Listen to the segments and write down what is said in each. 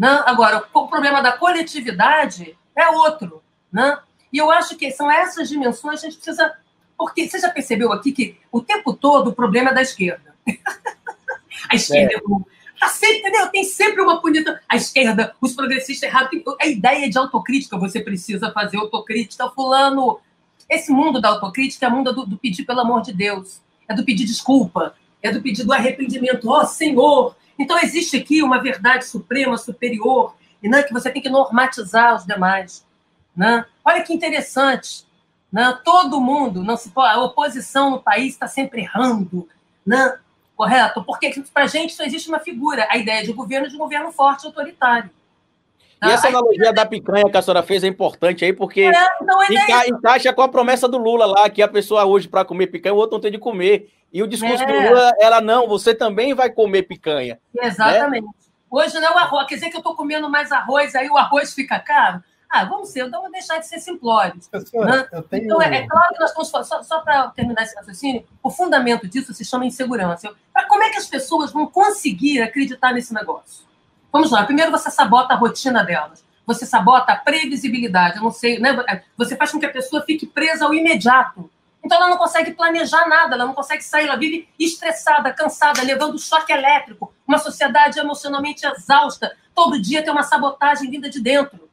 Né? Agora, o problema da coletividade é outro. Né? E eu acho que são essas dimensões que a gente precisa. Porque você já percebeu aqui que o tempo todo o problema é da esquerda. a esquerda é. Tá sempre, entendeu? Tem sempre uma punida. A esquerda, os progressistas errados. A ideia de autocrítica, você precisa fazer autocrítica, fulano. Esse mundo da autocrítica é o mundo do, do pedir pelo amor de Deus. É do pedir desculpa. É do pedir do arrependimento. Ó oh, Senhor, então, existe aqui uma verdade suprema, superior, e né, que você tem que normatizar os demais. Né? Olha que interessante. Né? Todo mundo, não se a oposição no país está sempre errando. Né? Correto? Porque para a gente só existe uma figura, a ideia de governo de um governo forte autoritário. E essa analogia da picanha que a senhora fez é importante aí, porque é, é enca encaixa com a promessa do Lula lá, que a pessoa hoje, para comer picanha, o outro não tem de comer. E o discurso é. do Lula, ela não, você também vai comer picanha. Né? Exatamente. Né? Hoje não é o arroz, quer dizer que eu estou comendo mais arroz, aí o arroz fica caro? Ah, vamos ser, então vamos deixar de ser simplórios. Né? tenho... Então, é, é, claro que nós estamos falando, só, só para terminar esse raciocínio, o fundamento disso se chama insegurança. Para como é que as pessoas vão conseguir acreditar nesse negócio? Vamos lá, primeiro você sabota a rotina delas. Você sabota a previsibilidade. Eu não sei, né? Você faz com que a pessoa fique presa ao imediato. Então ela não consegue planejar nada, ela não consegue sair, ela vive estressada, cansada, levando choque elétrico, uma sociedade emocionalmente exausta. Todo dia tem uma sabotagem vinda de dentro.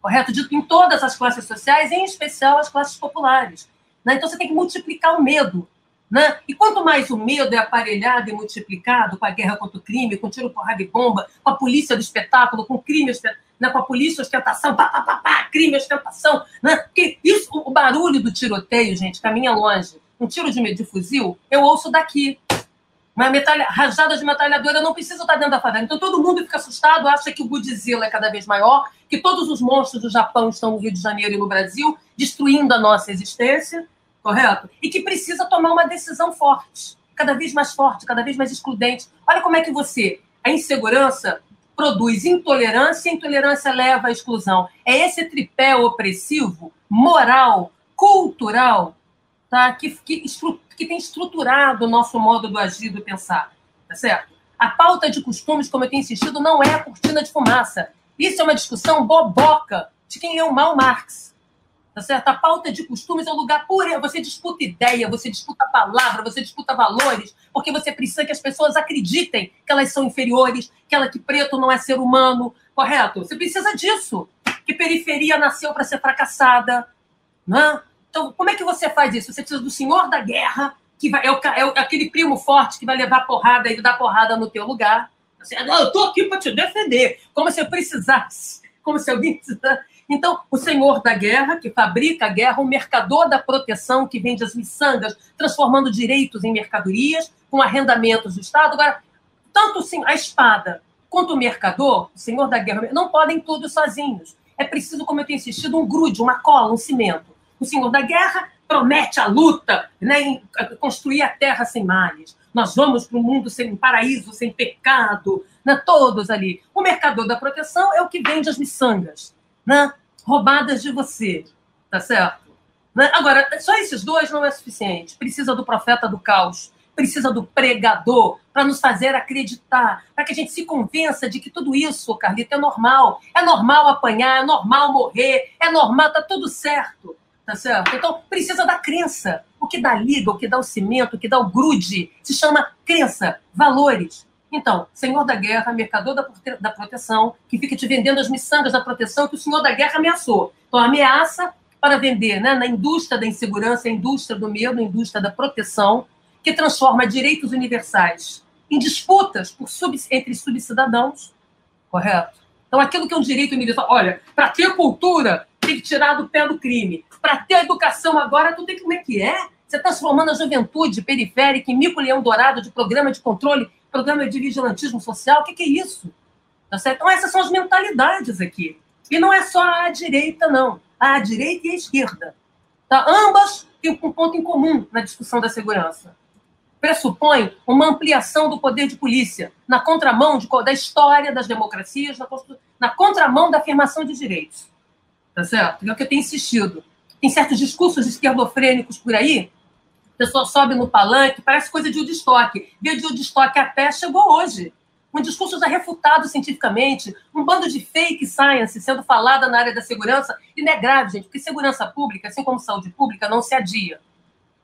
Correto? Dito em todas as classes sociais, em especial as classes populares. Né? Então você tem que multiplicar o medo. Né? E quanto mais o medo é aparelhado e multiplicado com a guerra contra o crime, com tiro, porrada e bomba, com a polícia do espetáculo, com crime, né? com a polícia ostentação, pá, pá, pá, pá, crime, ostentação, né? Isso, o barulho do tiroteio, gente, caminha longe. Um tiro de, de fuzil, eu ouço daqui. Uma metralha, rajada de metralhadora, não preciso estar dentro da favela. Então todo mundo fica assustado, acha que o Godzilla é cada vez maior, que todos os monstros do Japão estão no Rio de Janeiro e no Brasil, destruindo a nossa existência correto? E que precisa tomar uma decisão forte, cada vez mais forte, cada vez mais excludente. Olha como é que você, a insegurança produz intolerância, e intolerância leva à exclusão. É esse tripé opressivo, moral, cultural, tá? que, que, que tem estruturado o nosso modo do agir, do pensar, tá certo? A pauta de costumes, como eu tenho insistido, não é a cortina de fumaça. Isso é uma discussão boboca de quem o Mal Marx tá certo? A pauta de costumes é um lugar puro. Você disputa ideia, você disputa palavra, você disputa valores, porque você precisa que as pessoas acreditem que elas são inferiores, que ela que preto não é ser humano, correto? Você precisa disso. Que periferia nasceu para ser fracassada, né? Então, como é que você faz isso? Você precisa do senhor da guerra, que vai, é, o, é, é aquele primo forte que vai levar porrada e dar porrada no teu lugar. Você, eu estou aqui para te defender, como se eu precisasse, como se alguém precisasse então, o senhor da guerra, que fabrica a guerra, o mercador da proteção, que vende as miçangas, transformando direitos em mercadorias, com arrendamentos do Estado. Agora, tanto sim, a espada quanto o mercador, o senhor da guerra, não podem tudo sozinhos. É preciso, como eu tenho insistido, um grude, uma cola, um cimento. O senhor da guerra promete a luta, né, construir a terra sem males. Nós vamos para um mundo sem paraíso, sem pecado, né, todos ali. O mercador da proteção é o que vende as miçangas, né? roubadas de você, tá certo? Né? Agora, só esses dois não é suficiente. Precisa do profeta do caos, precisa do pregador para nos fazer acreditar, para que a gente se convença de que tudo isso, Carlito, é normal. É normal apanhar, é normal morrer, é normal, tá tudo certo. Tá certo? Então, precisa da crença. O que dá liga, o que dá o cimento, o que dá o grude, se chama crença, valores. Então, senhor da guerra, mercador da, da proteção, que fica te vendendo as miçangas da proteção que o senhor da guerra ameaçou. Então, ameaça para vender né, na indústria da insegurança, a indústria do medo, a indústria da proteção, que transforma direitos universais em disputas por sub, entre subcidadãos, correto? Então, aquilo que é um direito universal, olha, para ter cultura, tem que tirar do pé do crime. Para ter educação agora, tu tem que como é que é? Você está transformando a juventude periférica em mico-leão dourado de programa de controle programa de vigilantismo social, o que, que é isso? Tá certo? Então, essas são as mentalidades aqui. E não é só a direita, não. A direita e a esquerda. Tá? Ambas têm um ponto em comum na discussão da segurança. Pressupõe uma ampliação do poder de polícia, na contramão de, da história das democracias, na, na contramão da afirmação de direitos. Tá certo? É o que eu tenho insistido. Tem certos discursos esquerdofrênicos por aí pessoa sobe no palanque, parece coisa de Woodstock. Via de Woodstock a pé chegou hoje. um discurso já refutado cientificamente, um bando de fake science sendo falada na área da segurança, e não é grave, gente, porque segurança pública, assim como saúde pública, não se adia.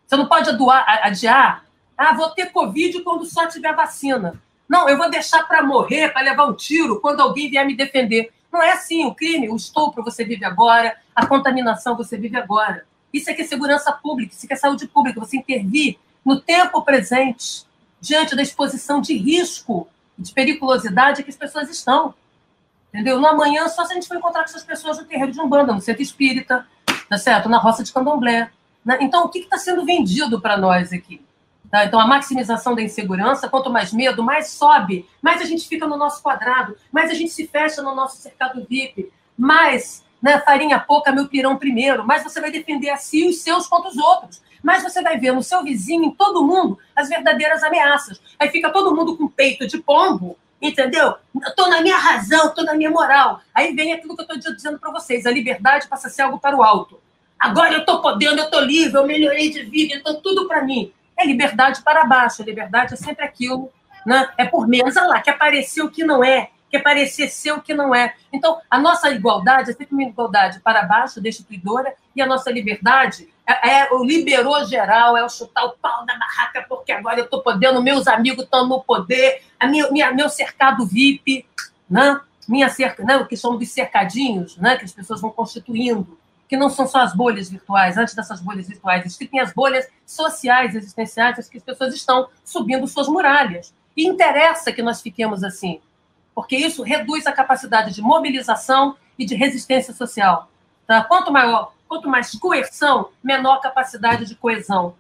Você não pode aduar, adiar, ah, vou ter Covid quando só tiver vacina. Não, eu vou deixar para morrer, para levar um tiro, quando alguém vier me defender. Não é assim, o crime, o estupro você vive agora, a contaminação você vive agora. Isso é que é segurança pública, isso é que é saúde pública, você intervir no tempo presente, diante da exposição de risco de periculosidade que as pessoas estão. Entendeu? No amanhã, só se a gente for encontrar com essas pessoas no terreiro de Umbanda, no centro espírita, tá certo? na roça de Candomblé. Né? Então, o que está sendo vendido para nós aqui? Tá? Então, a maximização da insegurança, quanto mais medo, mais sobe, mais a gente fica no nosso quadrado, mais a gente se fecha no nosso cercado VIP, mais né, farinha pouca, meu pirão primeiro, mais você vai defender a si os seus contra os outros mas você vai ver no seu vizinho, em todo mundo, as verdadeiras ameaças. Aí fica todo mundo com peito de pombo, entendeu? Estou na minha razão, estou na minha moral. Aí vem aquilo que eu estou dizendo para vocês: a liberdade passa a ser algo para o alto. Agora eu estou podendo, eu estou livre, eu melhorei de vida, então tudo para mim. É liberdade para baixo. A liberdade é sempre aquilo, né? É por olha lá, que apareceu que não é, quer parecer ser o que não é. Então, a nossa igualdade é sempre uma igualdade para baixo, destituidora, e a nossa liberdade é, é o liberou geral, é o chutar o pau da barraca, porque agora eu estou podendo, meus amigos estão no poder, a minha, minha, meu cercado VIP, né? minha cerca, né? o que chamam de cercadinhos, né? que as pessoas vão constituindo, que não são só as bolhas virtuais, antes dessas bolhas virtuais, existem as bolhas sociais, existenciais, que as pessoas estão subindo suas muralhas. E interessa que nós fiquemos assim, porque isso reduz a capacidade de mobilização e de resistência social. Tá? Quanto maior, quanto mais coerção, menor capacidade de coesão.